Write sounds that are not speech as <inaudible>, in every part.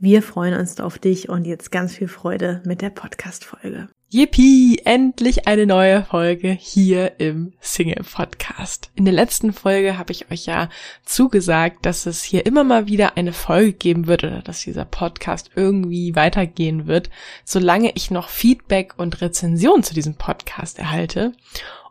Wir freuen uns auf dich und jetzt ganz viel Freude mit der Podcast-Folge. Yippie! Endlich eine neue Folge hier im Single Podcast. In der letzten Folge habe ich euch ja zugesagt, dass es hier immer mal wieder eine Folge geben wird oder dass dieser Podcast irgendwie weitergehen wird, solange ich noch Feedback und Rezension zu diesem Podcast erhalte.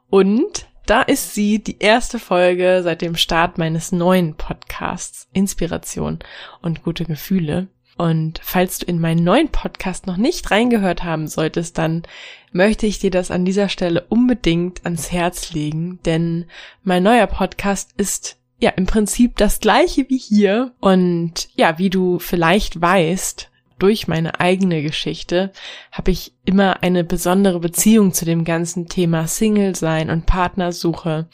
Und da ist sie, die erste Folge seit dem Start meines neuen Podcasts Inspiration und gute Gefühle. Und falls du in meinen neuen Podcast noch nicht reingehört haben solltest, dann möchte ich dir das an dieser Stelle unbedingt ans Herz legen, denn mein neuer Podcast ist ja im Prinzip das gleiche wie hier. Und ja, wie du vielleicht weißt, durch meine eigene Geschichte habe ich immer eine besondere Beziehung zu dem ganzen Thema Single sein und Partnersuche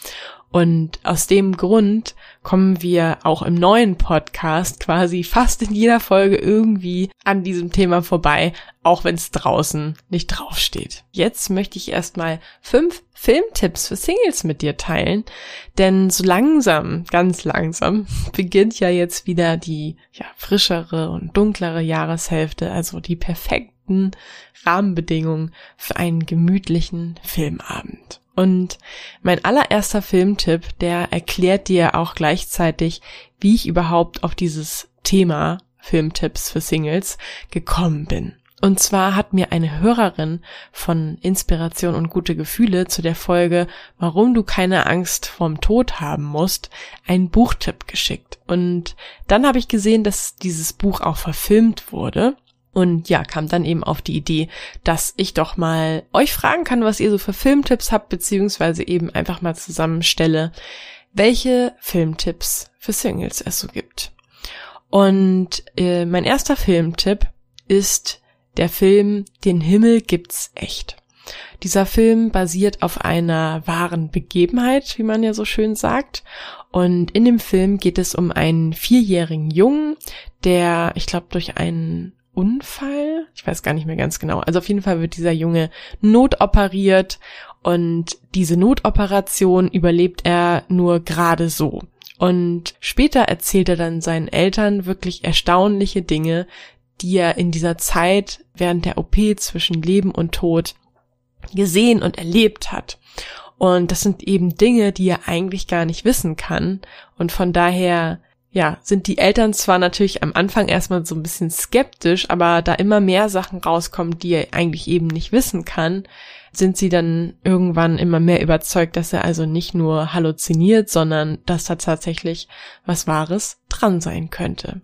und aus dem Grund kommen wir auch im neuen Podcast quasi fast in jeder Folge irgendwie an diesem Thema vorbei, auch wenn es draußen nicht draufsteht. Jetzt möchte ich erstmal fünf Filmtipps für Singles mit dir teilen, denn so langsam, ganz langsam, <laughs> beginnt ja jetzt wieder die ja, frischere und dunklere Jahreshälfte, also die perfekten Rahmenbedingungen für einen gemütlichen Filmabend. Und mein allererster Filmtipp, der erklärt dir auch gleichzeitig, wie ich überhaupt auf dieses Thema Filmtipps für Singles gekommen bin. Und zwar hat mir eine Hörerin von Inspiration und gute Gefühle zu der Folge, warum du keine Angst vorm Tod haben musst, einen Buchtipp geschickt. Und dann habe ich gesehen, dass dieses Buch auch verfilmt wurde. Und ja, kam dann eben auf die Idee, dass ich doch mal euch fragen kann, was ihr so für Filmtipps habt, beziehungsweise eben einfach mal zusammenstelle, welche Filmtipps für Singles es so gibt. Und äh, mein erster Filmtipp ist der Film Den Himmel gibt's echt. Dieser Film basiert auf einer wahren Begebenheit, wie man ja so schön sagt. Und in dem Film geht es um einen vierjährigen Jungen, der, ich glaube, durch einen Unfall. Ich weiß gar nicht mehr ganz genau. Also auf jeden Fall wird dieser Junge notoperiert und diese Notoperation überlebt er nur gerade so. Und später erzählt er dann seinen Eltern wirklich erstaunliche Dinge, die er in dieser Zeit während der OP zwischen Leben und Tod gesehen und erlebt hat. Und das sind eben Dinge, die er eigentlich gar nicht wissen kann. Und von daher ja, sind die Eltern zwar natürlich am Anfang erstmal so ein bisschen skeptisch, aber da immer mehr Sachen rauskommen, die er eigentlich eben nicht wissen kann, sind sie dann irgendwann immer mehr überzeugt, dass er also nicht nur halluziniert, sondern dass da tatsächlich was Wahres dran sein könnte.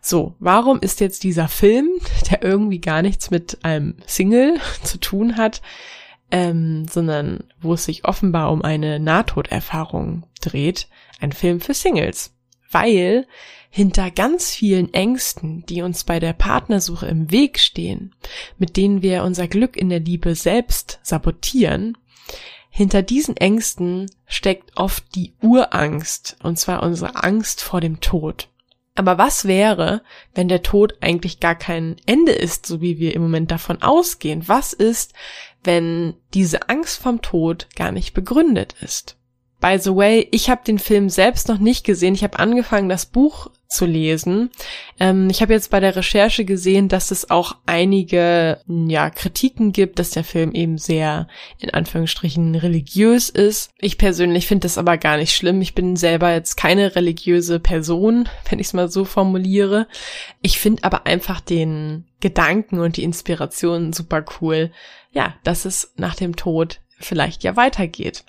So, warum ist jetzt dieser Film, <laughs> der irgendwie gar nichts mit einem Single <laughs> zu tun hat, ähm, sondern wo es sich offenbar um eine Nahtoderfahrung dreht, ein Film für Singles? Weil hinter ganz vielen Ängsten, die uns bei der Partnersuche im Weg stehen, mit denen wir unser Glück in der Liebe selbst sabotieren, hinter diesen Ängsten steckt oft die Urangst, und zwar unsere Angst vor dem Tod. Aber was wäre, wenn der Tod eigentlich gar kein Ende ist, so wie wir im Moment davon ausgehen? Was ist, wenn diese Angst vom Tod gar nicht begründet ist? By the way, ich habe den Film selbst noch nicht gesehen. Ich habe angefangen, das Buch zu lesen. Ähm, ich habe jetzt bei der Recherche gesehen, dass es auch einige ja, Kritiken gibt, dass der Film eben sehr in Anführungsstrichen religiös ist. Ich persönlich finde das aber gar nicht schlimm. Ich bin selber jetzt keine religiöse Person, <laughs> wenn ich es mal so formuliere. Ich finde aber einfach den Gedanken und die Inspiration super cool. Ja, dass es nach dem Tod vielleicht ja weitergeht.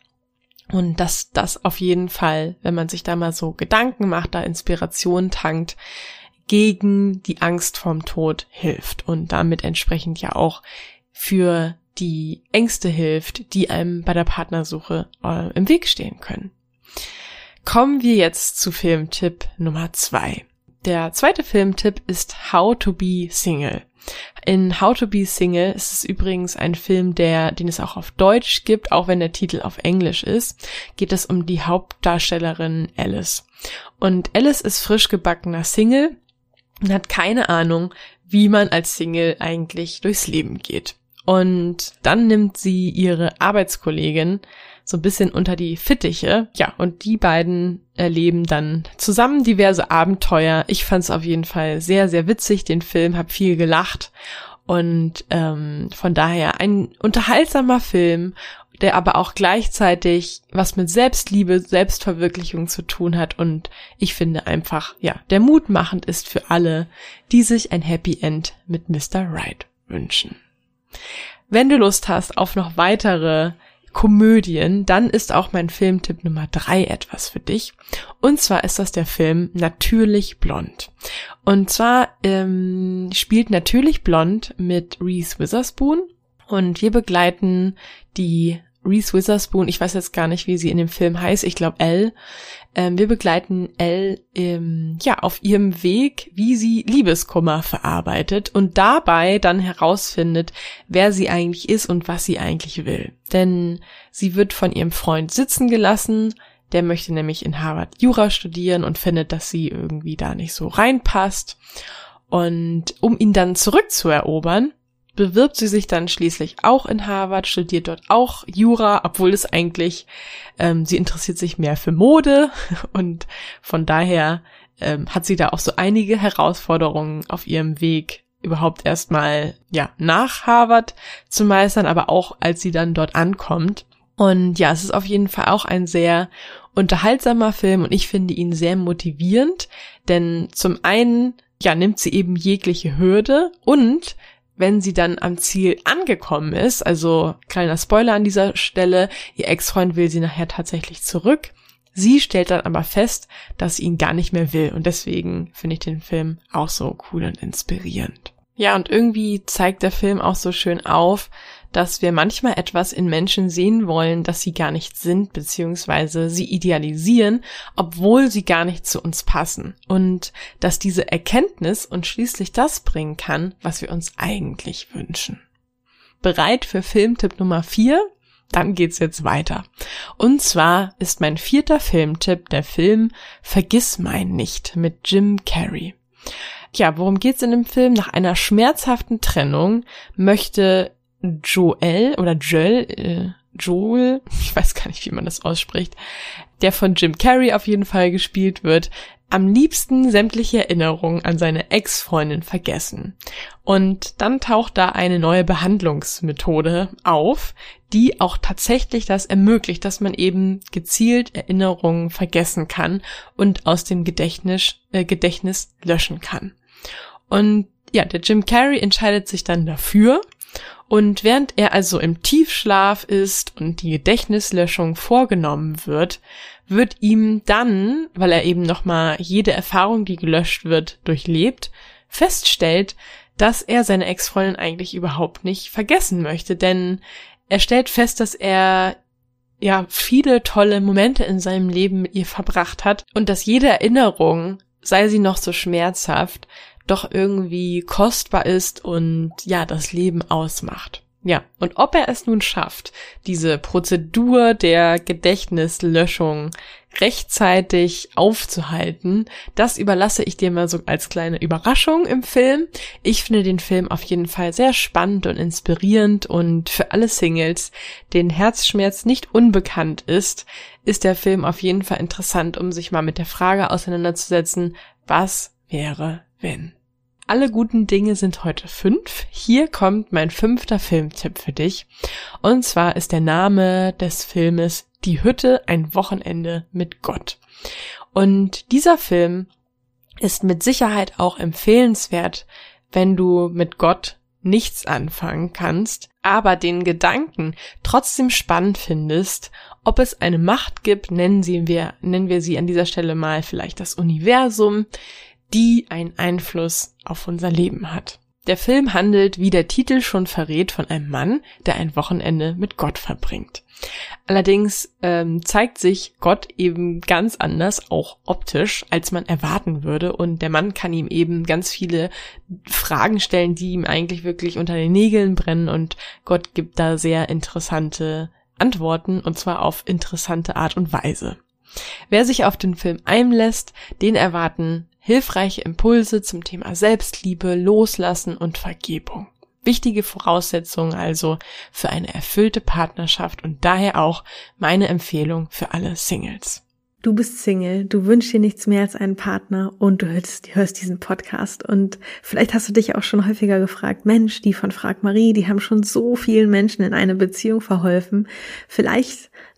Und dass das auf jeden Fall, wenn man sich da mal so Gedanken macht, da Inspiration tankt, gegen die Angst vorm Tod hilft und damit entsprechend ja auch für die Ängste hilft, die einem bei der Partnersuche äh, im Weg stehen können. Kommen wir jetzt zu Filmtipp Nummer zwei. Der zweite Filmtipp ist How to be Single. In How to be Single ist es übrigens ein Film, der, den es auch auf Deutsch gibt, auch wenn der Titel auf Englisch ist, geht es um die Hauptdarstellerin Alice. Und Alice ist frisch gebackener Single und hat keine Ahnung, wie man als Single eigentlich durchs Leben geht. Und dann nimmt sie ihre Arbeitskollegin so ein bisschen unter die Fittiche. Ja, und die beiden erleben dann zusammen diverse Abenteuer. Ich fand es auf jeden Fall sehr, sehr witzig, den Film, hab viel gelacht. Und ähm, von daher ein unterhaltsamer Film, der aber auch gleichzeitig was mit Selbstliebe, Selbstverwirklichung zu tun hat. Und ich finde einfach, ja, der mutmachend ist für alle, die sich ein Happy End mit Mr. Right wünschen. Wenn du Lust hast auf noch weitere Komödien, dann ist auch mein Filmtipp Nummer drei etwas für dich. Und zwar ist das der Film Natürlich Blond. Und zwar ähm, spielt Natürlich Blond mit Reese Witherspoon und wir begleiten die Reese Witherspoon, ich weiß jetzt gar nicht, wie sie in dem Film heißt, ich glaube Elle. Ähm, wir begleiten Elle ähm, ja auf ihrem Weg, wie sie Liebeskummer verarbeitet und dabei dann herausfindet, wer sie eigentlich ist und was sie eigentlich will. Denn sie wird von ihrem Freund sitzen gelassen, der möchte nämlich in Harvard Jura studieren und findet, dass sie irgendwie da nicht so reinpasst. Und um ihn dann zurückzuerobern, bewirbt sie sich dann schließlich auch in Harvard, studiert dort auch Jura, obwohl es eigentlich, ähm, sie interessiert sich mehr für Mode <laughs> und von daher ähm, hat sie da auch so einige Herausforderungen auf ihrem Weg überhaupt erstmal, ja, nach Harvard zu meistern, aber auch als sie dann dort ankommt. Und ja, es ist auf jeden Fall auch ein sehr unterhaltsamer Film und ich finde ihn sehr motivierend, denn zum einen ja, nimmt sie eben jegliche Hürde und wenn sie dann am Ziel angekommen ist, also kleiner Spoiler an dieser Stelle, ihr Ex-Freund will sie nachher tatsächlich zurück. Sie stellt dann aber fest, dass sie ihn gar nicht mehr will und deswegen finde ich den Film auch so cool und inspirierend. Ja, und irgendwie zeigt der Film auch so schön auf, dass wir manchmal etwas in Menschen sehen wollen, das sie gar nicht sind, beziehungsweise sie idealisieren, obwohl sie gar nicht zu uns passen. Und dass diese Erkenntnis uns schließlich das bringen kann, was wir uns eigentlich wünschen. Bereit für Filmtipp Nummer 4? Dann geht's jetzt weiter. Und zwar ist mein vierter Filmtipp der Film Vergiss mein nicht mit Jim Carrey. Ja, worum geht's in dem Film? Nach einer schmerzhaften Trennung möchte Joel oder Joel, äh, Joel, ich weiß gar nicht, wie man das ausspricht, der von Jim Carrey auf jeden Fall gespielt wird, am liebsten sämtliche Erinnerungen an seine Ex-Freundin vergessen. Und dann taucht da eine neue Behandlungsmethode auf, die auch tatsächlich das ermöglicht, dass man eben gezielt Erinnerungen vergessen kann und aus dem Gedächtnis, äh, Gedächtnis löschen kann. Und ja, der Jim Carrey entscheidet sich dann dafür, und während er also im Tiefschlaf ist und die Gedächtnislöschung vorgenommen wird, wird ihm dann, weil er eben nochmal jede Erfahrung, die gelöscht wird, durchlebt, feststellt, dass er seine Ex-Freundin eigentlich überhaupt nicht vergessen möchte, denn er stellt fest, dass er ja viele tolle Momente in seinem Leben mit ihr verbracht hat und dass jede Erinnerung, sei sie noch so schmerzhaft, doch irgendwie kostbar ist und ja, das Leben ausmacht. Ja, und ob er es nun schafft, diese Prozedur der Gedächtnislöschung rechtzeitig aufzuhalten, das überlasse ich dir mal so als kleine Überraschung im Film. Ich finde den Film auf jeden Fall sehr spannend und inspirierend und für alle Singles, denen Herzschmerz nicht unbekannt ist, ist der Film auf jeden Fall interessant, um sich mal mit der Frage auseinanderzusetzen, was wäre, wenn? Alle guten Dinge sind heute fünf. Hier kommt mein fünfter Filmtipp für dich. Und zwar ist der Name des Filmes Die Hütte ein Wochenende mit Gott. Und dieser Film ist mit Sicherheit auch empfehlenswert, wenn du mit Gott nichts anfangen kannst, aber den Gedanken trotzdem spannend findest, ob es eine Macht gibt, nennen sie wir, nennen wir sie an dieser Stelle mal vielleicht das Universum, die einen Einfluss auf unser Leben hat. Der Film handelt, wie der Titel schon verrät, von einem Mann, der ein Wochenende mit Gott verbringt. Allerdings ähm, zeigt sich Gott eben ganz anders, auch optisch, als man erwarten würde. Und der Mann kann ihm eben ganz viele Fragen stellen, die ihm eigentlich wirklich unter den Nägeln brennen. Und Gott gibt da sehr interessante Antworten, und zwar auf interessante Art und Weise. Wer sich auf den Film einlässt, den erwarten hilfreiche Impulse zum Thema Selbstliebe, Loslassen und Vergebung. Wichtige Voraussetzungen also für eine erfüllte Partnerschaft und daher auch meine Empfehlung für alle Singles. Du bist Single, du wünschst dir nichts mehr als einen Partner und du hörst, hörst, diesen Podcast und vielleicht hast du dich auch schon häufiger gefragt, Mensch, die von Frag Marie, die haben schon so vielen Menschen in eine Beziehung verholfen. Vielleicht